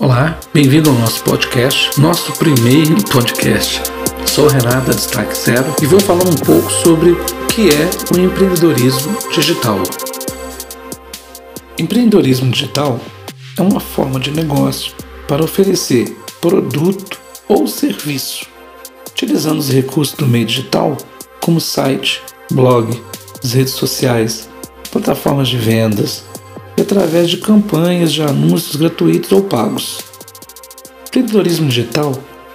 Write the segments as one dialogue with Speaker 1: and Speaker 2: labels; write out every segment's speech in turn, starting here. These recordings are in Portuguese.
Speaker 1: Olá, bem-vindo ao nosso podcast, nosso primeiro podcast. Sou Renata Destaque Zero e vou falar um pouco sobre o que é o empreendedorismo digital. Empreendedorismo digital é uma forma de negócio para oferecer produto ou serviço, utilizando os recursos do meio digital como site, blog, redes sociais, plataformas de vendas, através de campanhas de anúncios gratuitos ou pagos. O empreendedorismo digital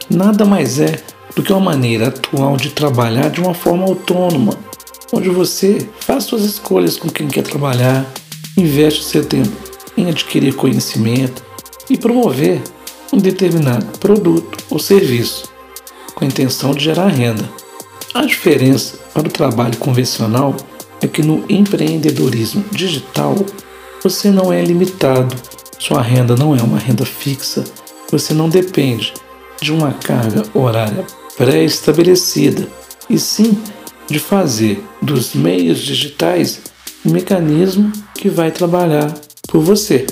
Speaker 1: nada mais é do que uma maneira atual de trabalhar de uma forma autônoma, onde você faz suas escolhas com quem quer trabalhar, investe seu tempo em adquirir conhecimento e promover um determinado produto ou serviço, com a intenção de gerar renda. A diferença para o trabalho convencional é que no empreendedorismo digital você não é limitado, sua renda não é uma renda fixa, você não depende de uma carga horária pré-estabelecida, e sim de fazer dos meios digitais um mecanismo que vai trabalhar por você.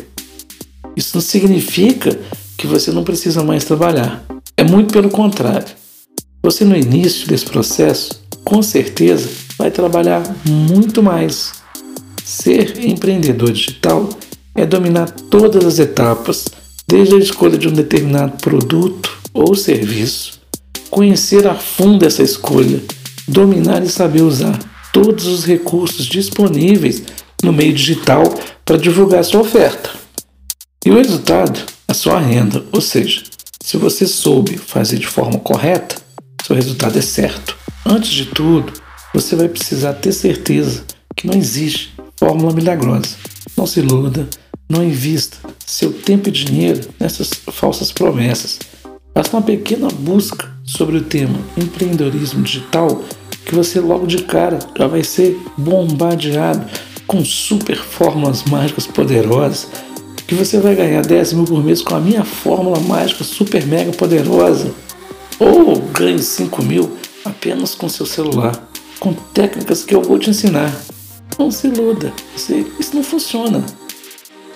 Speaker 1: Isso não significa que você não precisa mais trabalhar. É muito pelo contrário. Você, no início desse processo, com certeza vai trabalhar muito mais Ser empreendedor digital é dominar todas as etapas, desde a escolha de um determinado produto ou serviço, conhecer a fundo essa escolha, dominar e saber usar todos os recursos disponíveis no meio digital para divulgar sua oferta. E o resultado é sua renda, ou seja, se você soube fazer de forma correta, seu resultado é certo. Antes de tudo, você vai precisar ter certeza que não existe fórmula milagrosa. Não se iluda, não invista seu tempo e dinheiro nessas falsas promessas. Faça uma pequena busca sobre o tema empreendedorismo digital que você logo de cara já vai ser bombardeado com super fórmulas mágicas poderosas que você vai ganhar 10 mil por mês com a minha fórmula mágica super mega poderosa ou ganhe 5 mil apenas com seu celular com técnicas que eu vou te ensinar. Não se iluda, isso não funciona.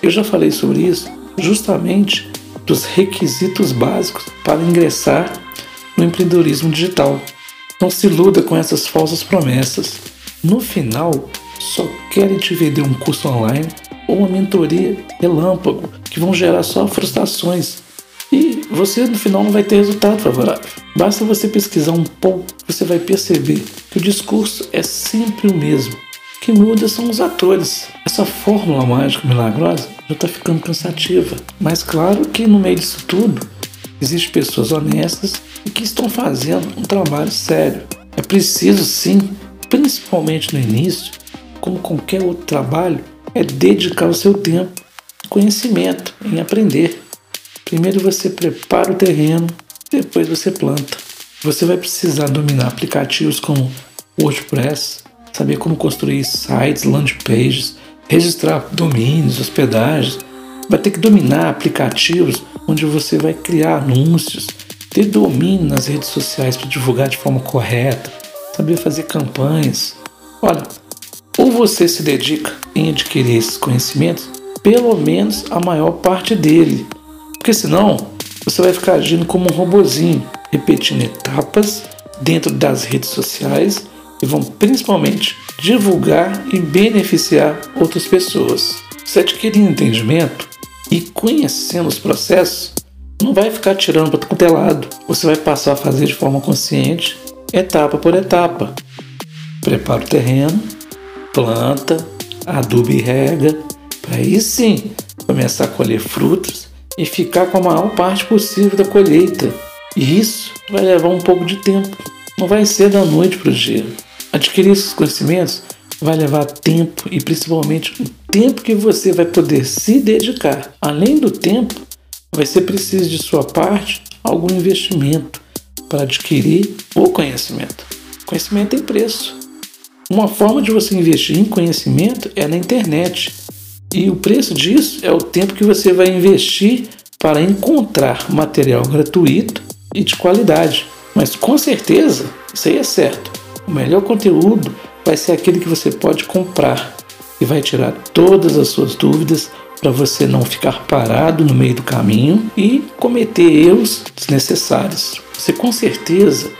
Speaker 1: Eu já falei sobre isso justamente dos requisitos básicos para ingressar no empreendedorismo digital. Não se iluda com essas falsas promessas. No final, só querem te vender um curso online ou uma mentoria relâmpago que vão gerar só frustrações. E você no final não vai ter resultado favorável. Basta você pesquisar um pouco, você vai perceber que o discurso é sempre o mesmo que muda são os atores. Essa fórmula mágica milagrosa já está ficando cansativa. Mas claro que no meio disso tudo existem pessoas honestas e que estão fazendo um trabalho sério. É preciso sim, principalmente no início, como qualquer outro trabalho, é dedicar o seu tempo, conhecimento, em aprender. Primeiro você prepara o terreno, depois você planta. Você vai precisar dominar aplicativos como WordPress, saber como construir sites, landing pages, registrar domínios, hospedagens. Vai ter que dominar aplicativos onde você vai criar anúncios, ter domínio nas redes sociais para divulgar de forma correta, saber fazer campanhas. Olha, ou você se dedica em adquirir esses conhecimentos, pelo menos a maior parte dele, porque senão você vai ficar agindo como um robozinho, repetindo etapas dentro das redes sociais e vão principalmente divulgar e beneficiar outras pessoas. Se adquirindo entendimento e conhecendo os processos, não vai ficar tirando para todo lado. Você vai passar a fazer de forma consciente, etapa por etapa. Prepara o terreno, planta, aduba e rega, para aí sim começar a colher frutos e ficar com a maior parte possível da colheita. E isso vai levar um pouco de tempo. Não vai ser da noite para o dia. Adquirir esses conhecimentos vai levar tempo e principalmente o tempo que você vai poder se dedicar. Além do tempo, vai ser preciso de sua parte algum investimento para adquirir o conhecimento. Conhecimento tem preço. Uma forma de você investir em conhecimento é na internet. E o preço disso é o tempo que você vai investir para encontrar material gratuito e de qualidade. Mas com certeza, isso aí é certo. O melhor conteúdo vai ser aquele que você pode comprar e vai tirar todas as suas dúvidas para você não ficar parado no meio do caminho e cometer erros desnecessários. Você com certeza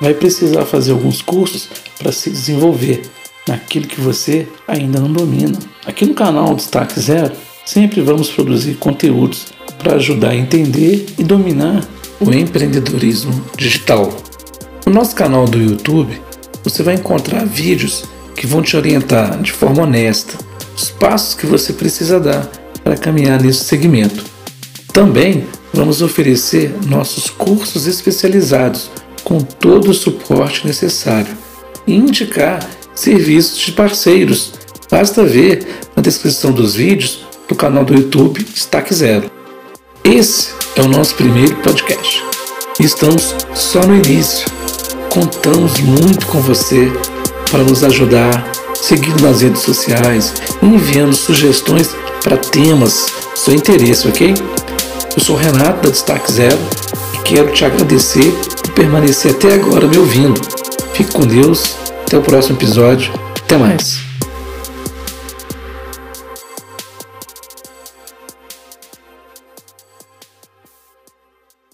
Speaker 1: vai precisar fazer alguns cursos para se desenvolver naquilo que você ainda não domina. Aqui no canal Destaque Zero, sempre vamos produzir conteúdos para ajudar a entender e dominar o empreendedorismo digital. No nosso canal do YouTube, você vai encontrar vídeos que vão te orientar de forma honesta os passos que você precisa dar para caminhar nesse segmento. Também vamos oferecer nossos cursos especializados com todo o suporte necessário e indicar serviços de parceiros. Basta ver na descrição dos vídeos do canal do YouTube Destaque Zero. Esse é o nosso primeiro podcast. Estamos só no início. Contamos muito com você para nos ajudar, seguindo nas redes sociais, enviando sugestões para temas do seu interesse, ok? Eu sou Renato da Destaque Zero e quero te agradecer por permanecer até agora me ouvindo. Fique com Deus, até o próximo episódio, até mais.